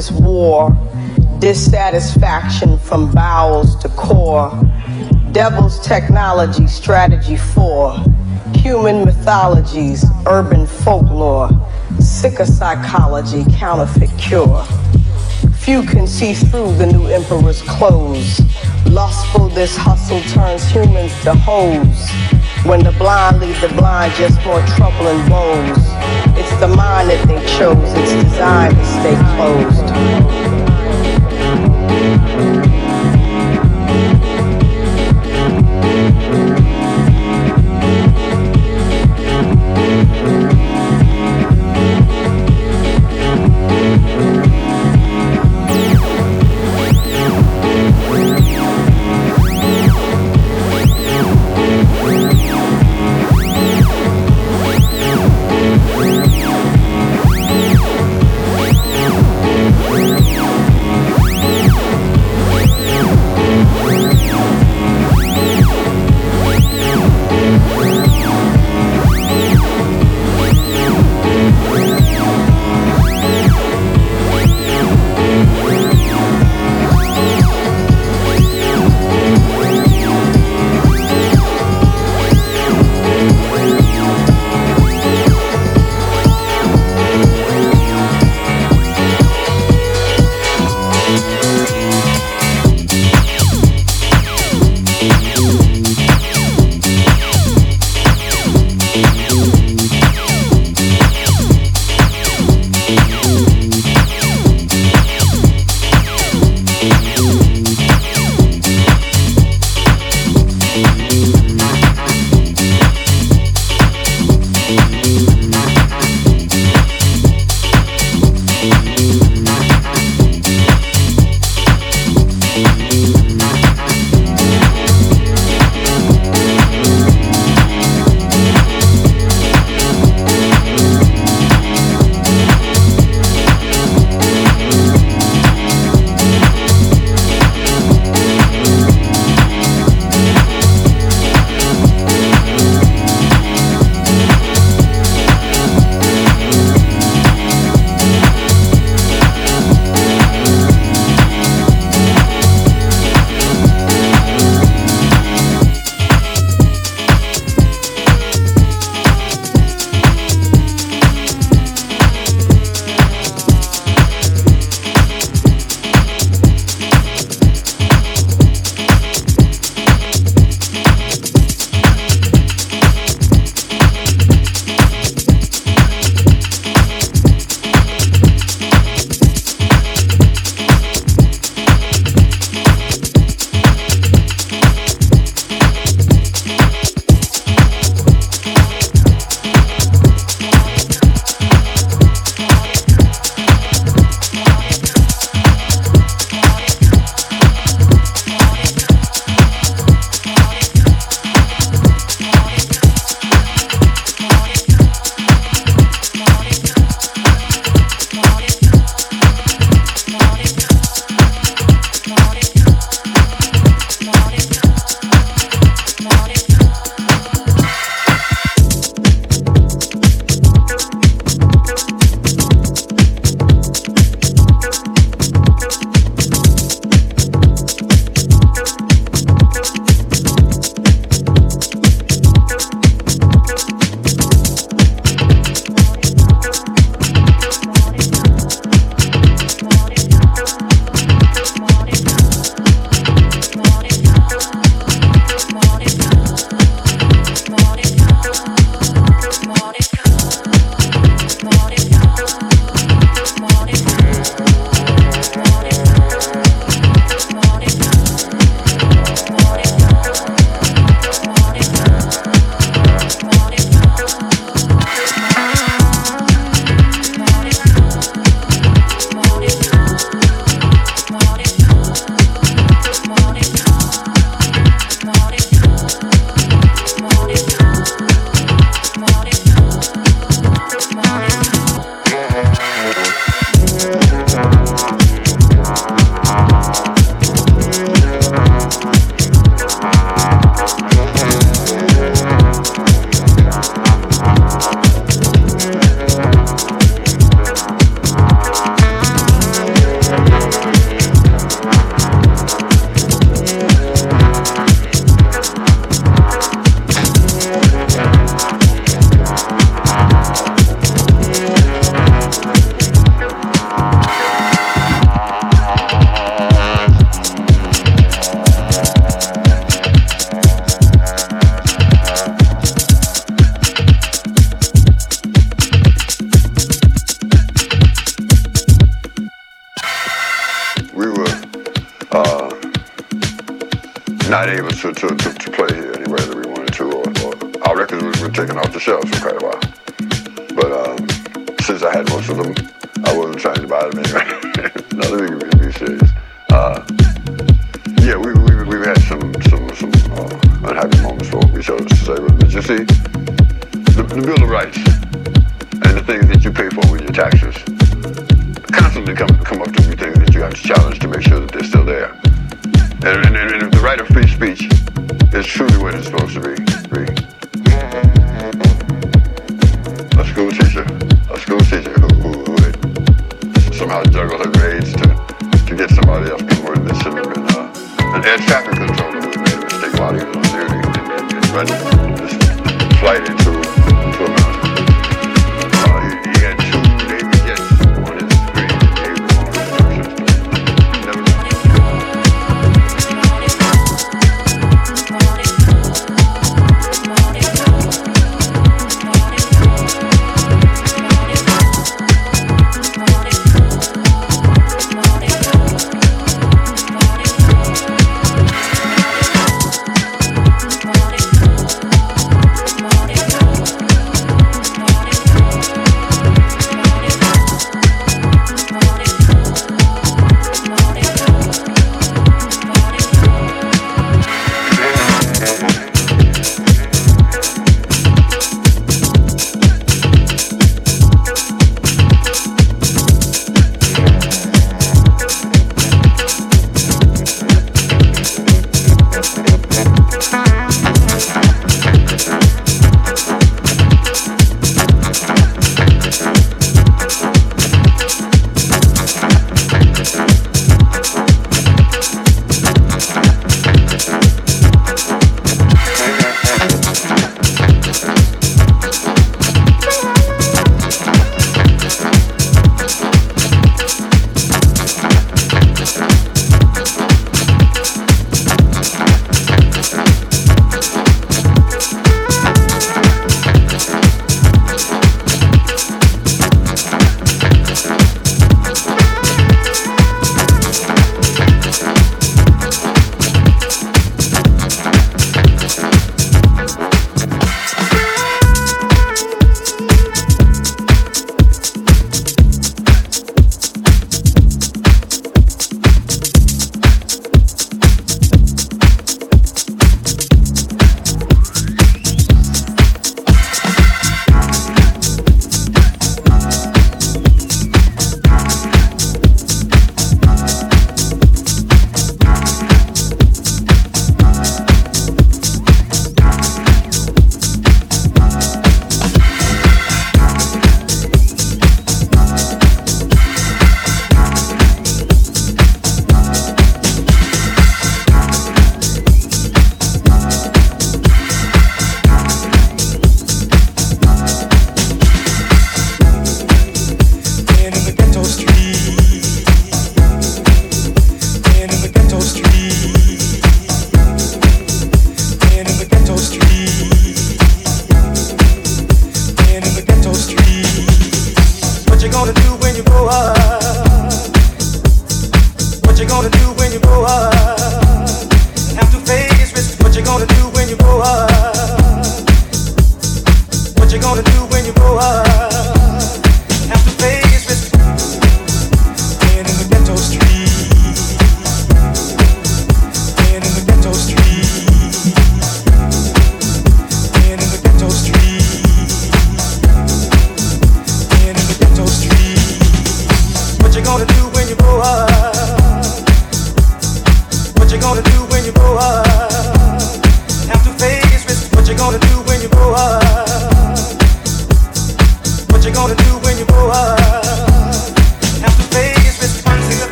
lawlessness, war, dissatisfaction from bowels to core. Devil's technology, strategy for human mythologies, urban folklore, sicker psychology, counterfeit cure. Few can see through the new emperor's clothes. Lustful, this hustle turns humans to hoes. When the blind lead the blind, just more trouble and woes. It's the mind that they chose, it's designed to stay closed.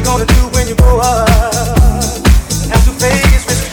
you gonna do when you grow up? And have to face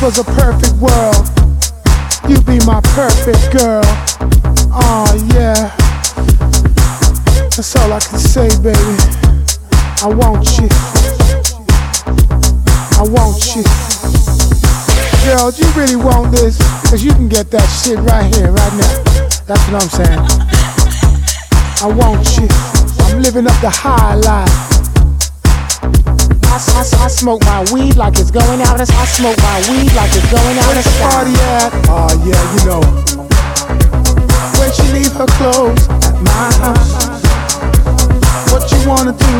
world. You be my perfect girl. Oh yeah. That's all I can say, baby. I want you. I want you. Girl, you really want this? Cause you can get that shit right here, right now. That's what I'm saying. I want you. I'm living up the high life. I, I, I smoke my weed like it's going out of I smoke my weed like it's going out of style. party at? Oh yeah, you know. When she leave her clothes at my house. What you wanna do?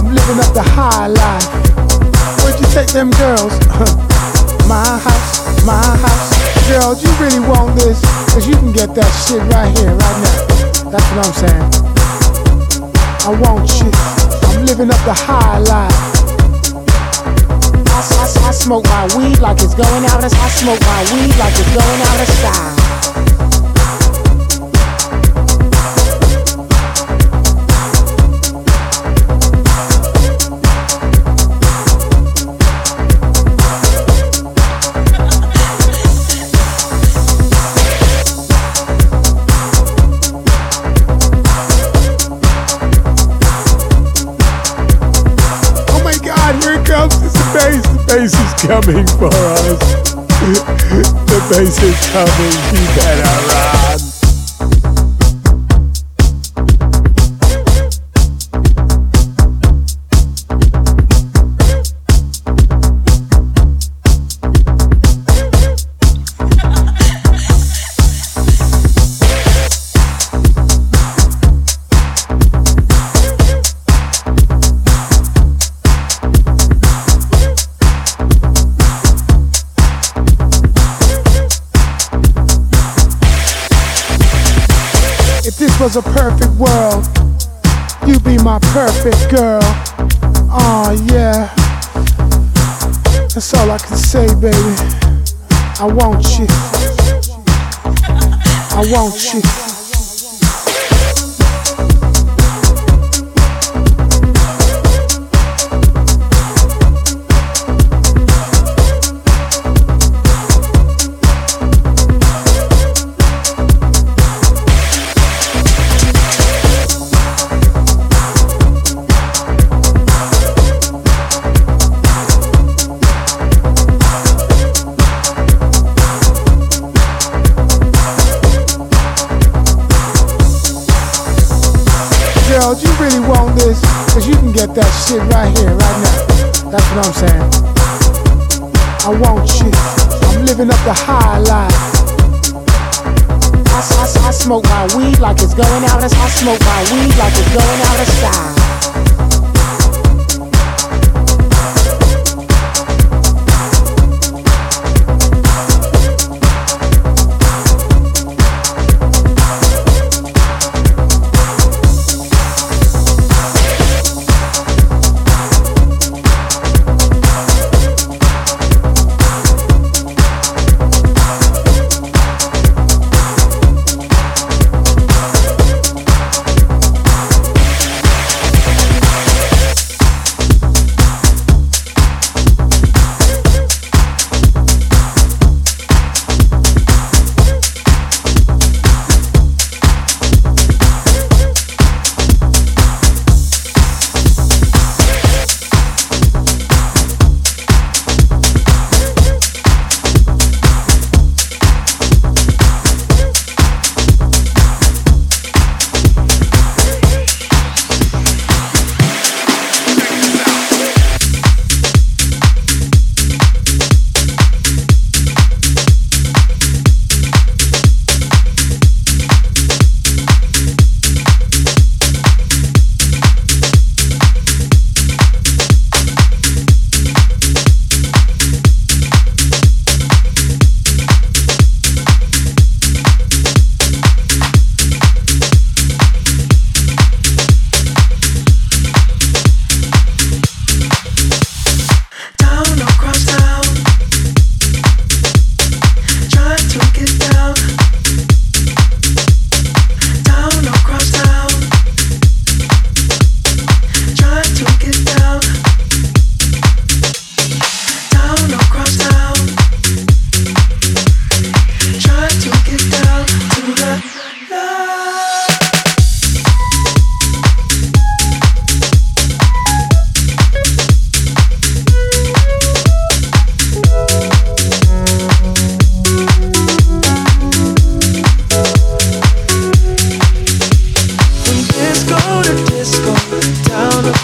I'm living up the high life. Where'd you take them girls? my house, my house. Girls, you really want this? Cause you can get that shit right here, right now. That's what I'm saying. I want you. I'm living up the high life. I, smoke my weed like it's going out of I smoke my weed like it's going out of style. Bass is coming for us. the bass is coming. You better run. My girl. Oh yeah, that's all I can say, baby. I want you. I want you. Shit right here, right now. That's what I'm saying. I want you. I'm living up the high life. I, I, I smoke my weed like it's going out I smoke my weed like it's going out of style.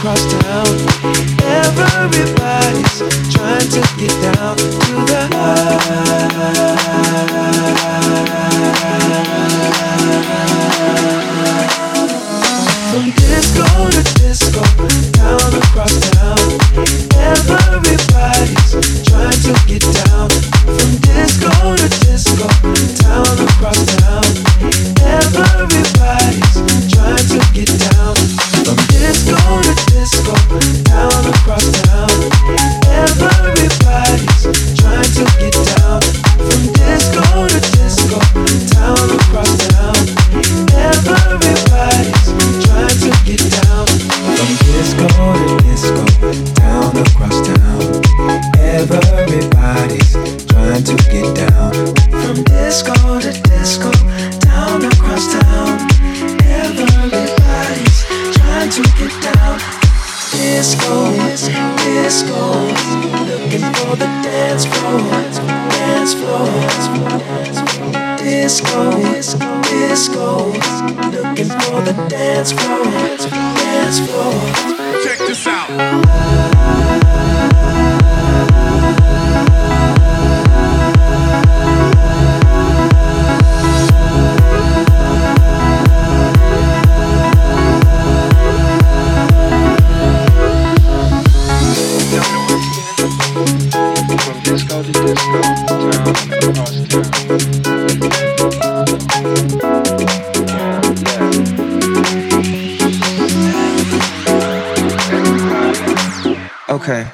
across town. Everybody. Okay.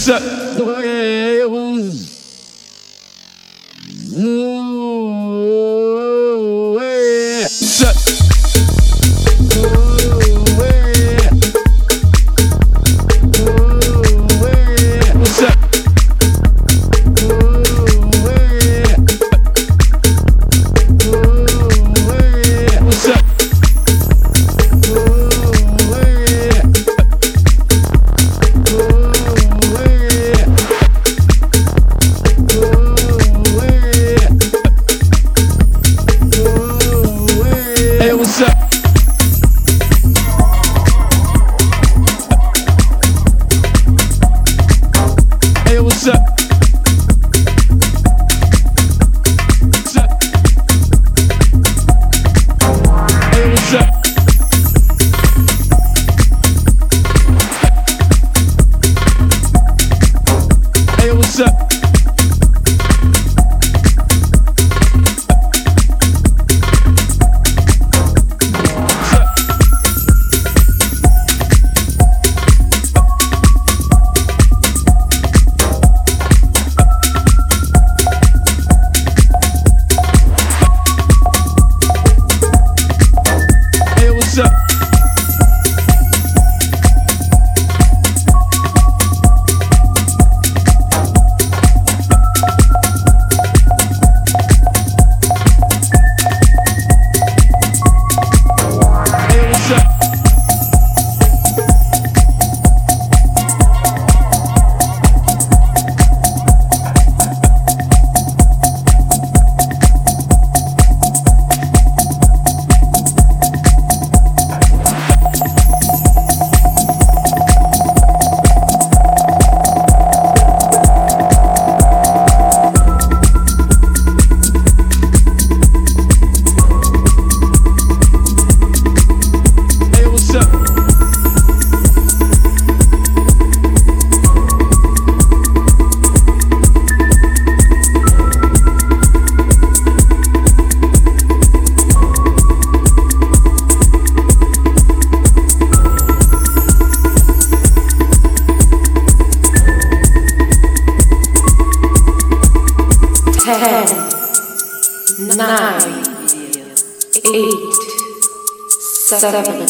Six. seven,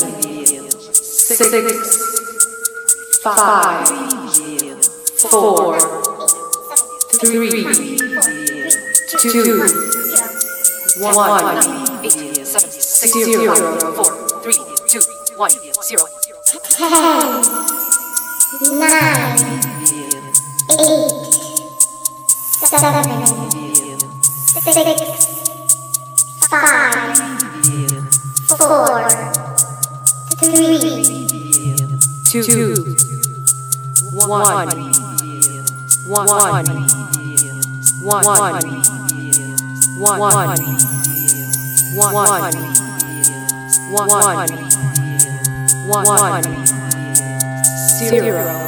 six, five, four, three, two, one, zero, four, three, two, one. one, one, one, one, one, one, one, one, one, one, one, zero.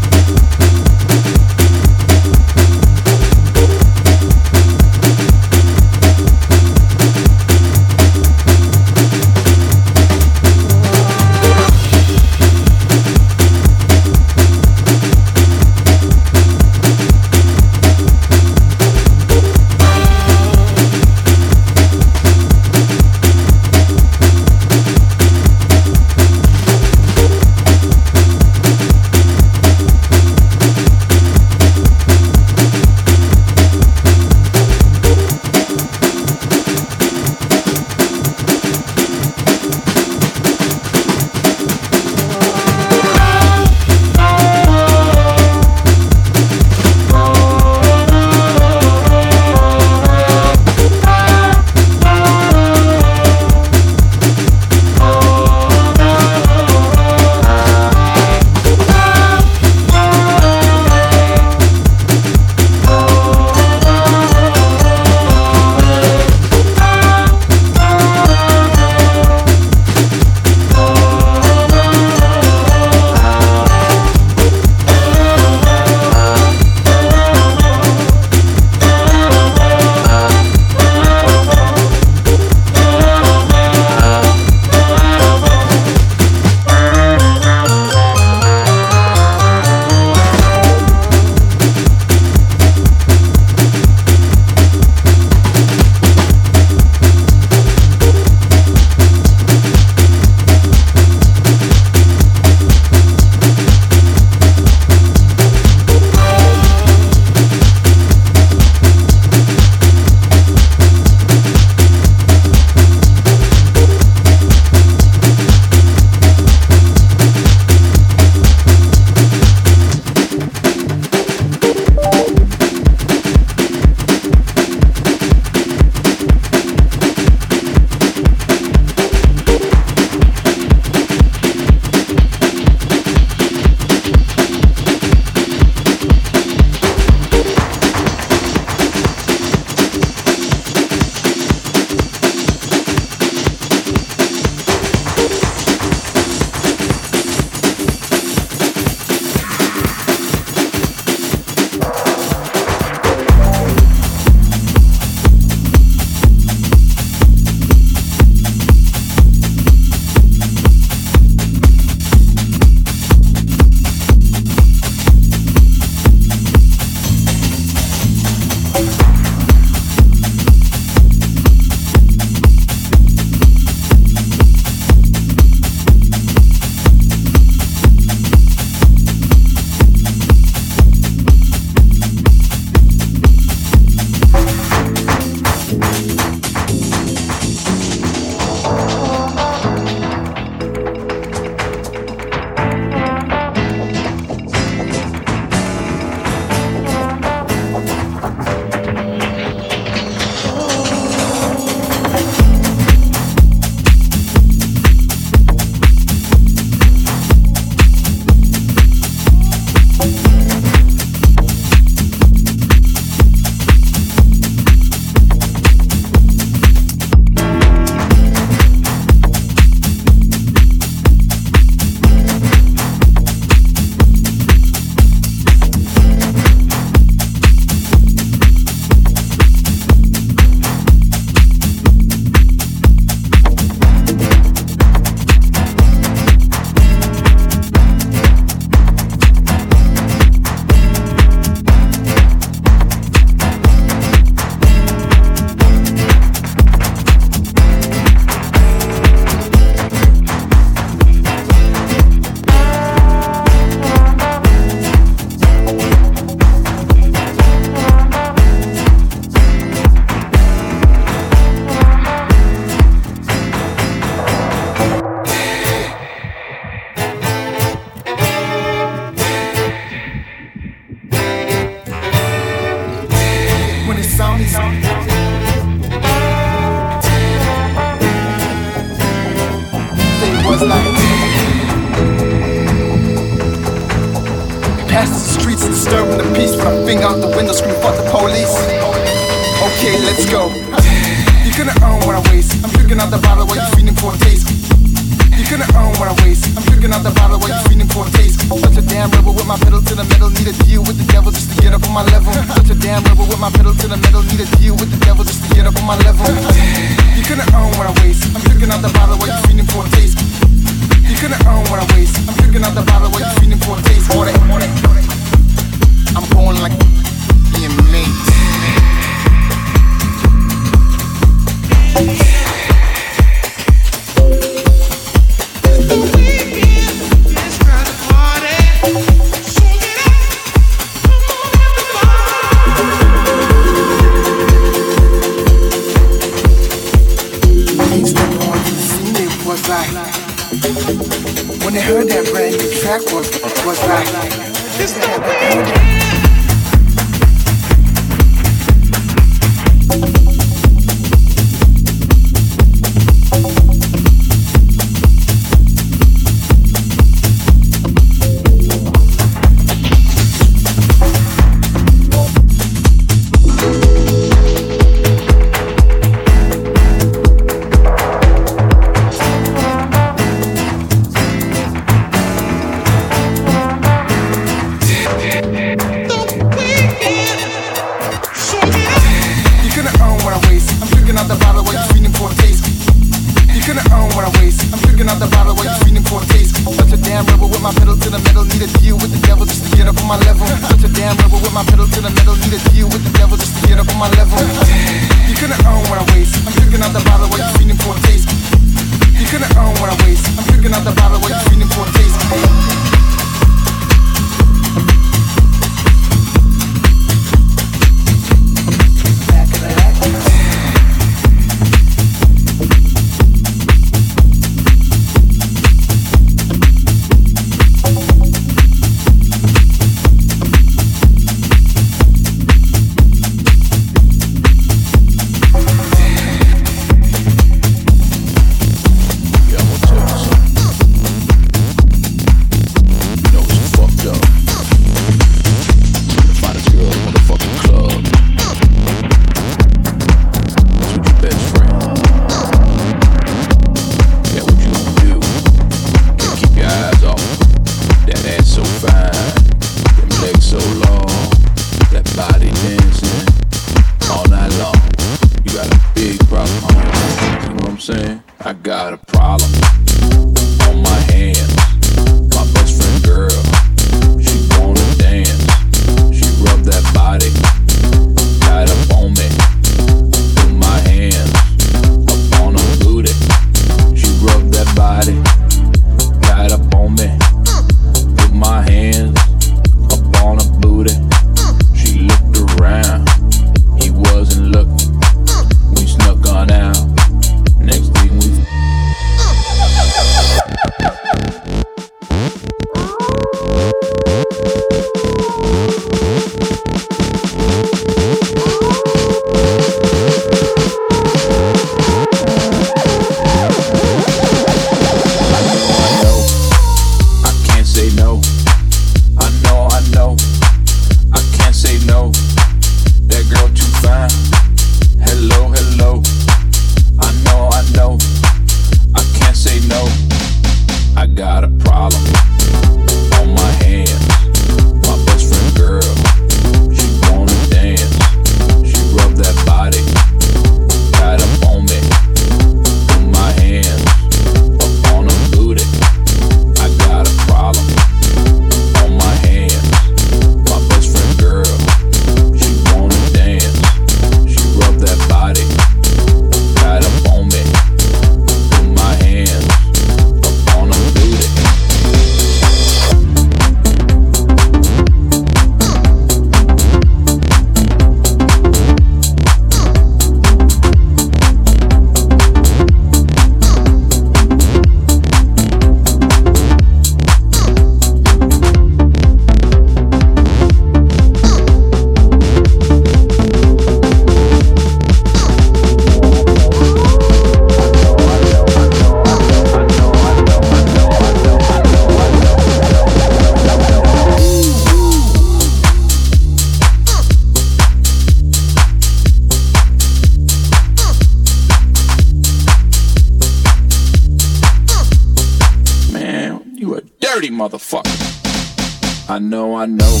motherfucker. I know, I know,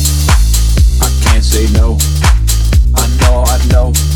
I can't say no. I know, I know.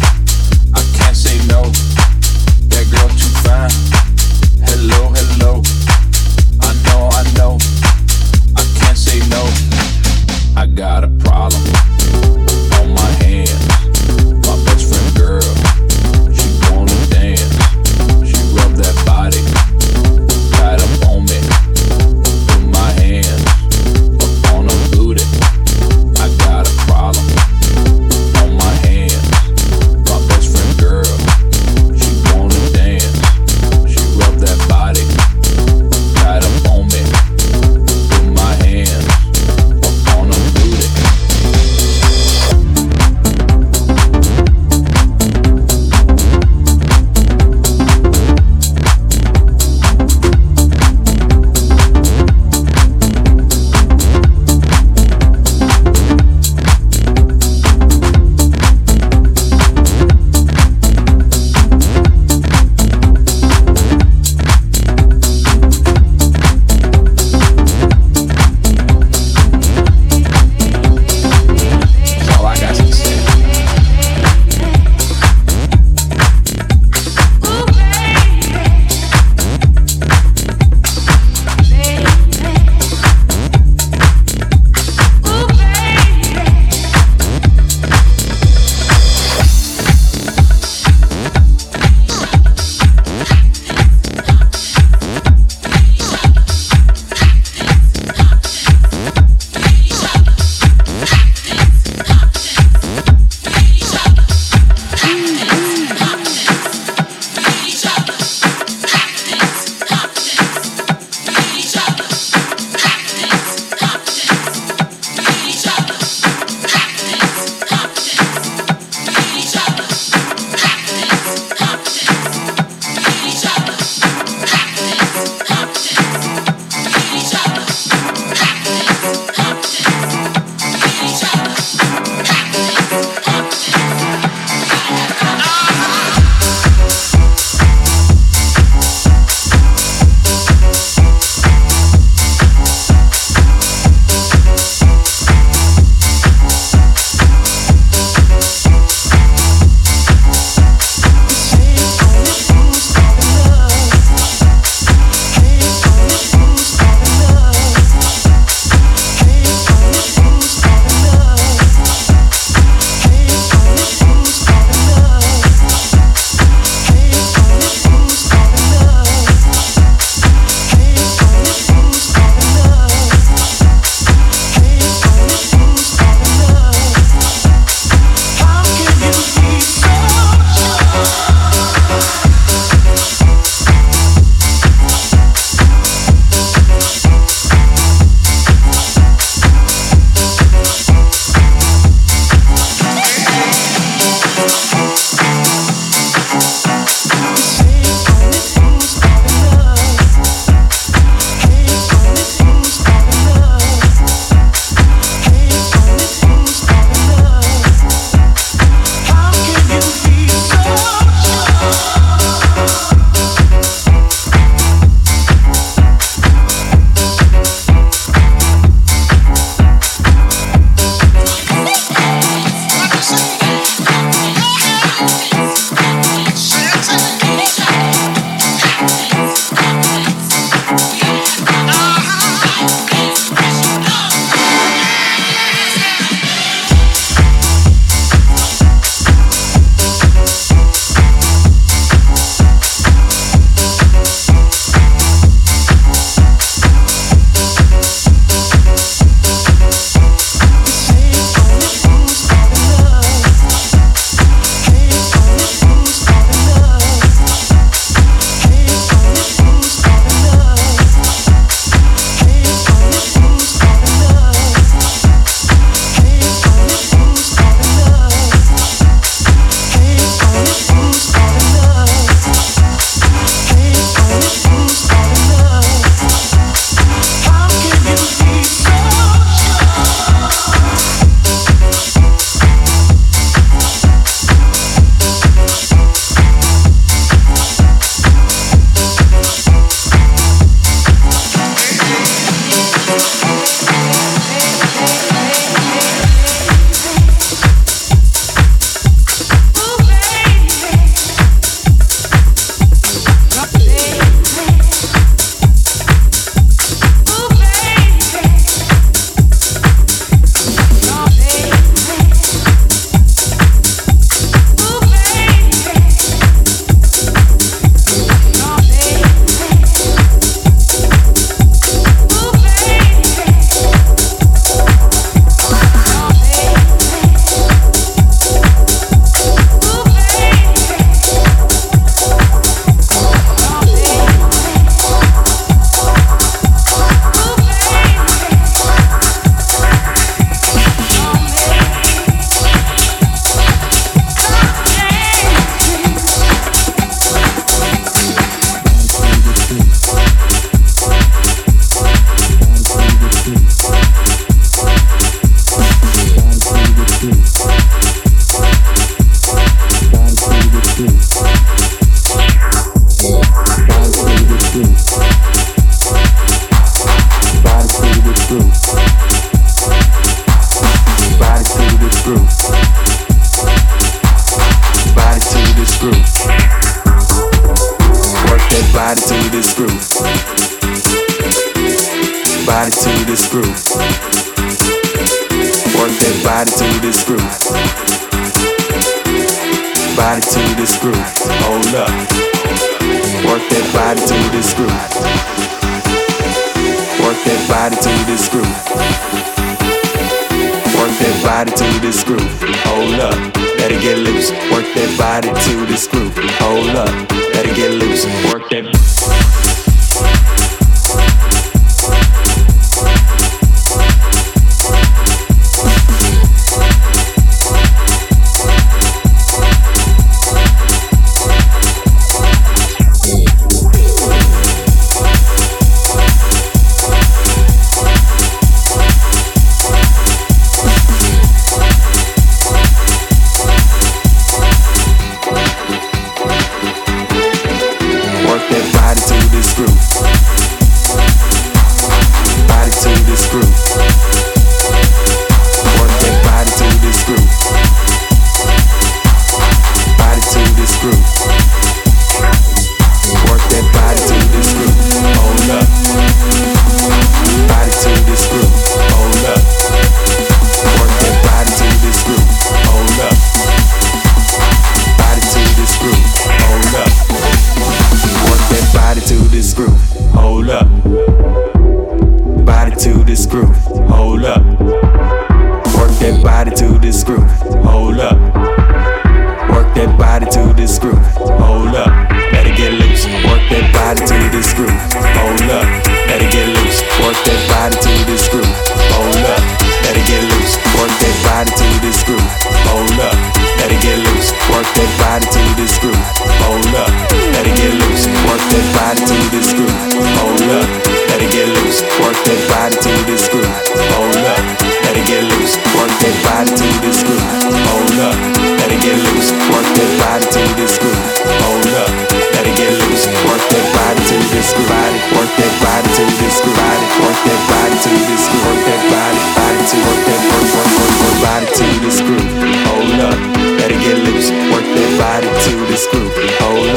this group in Poland.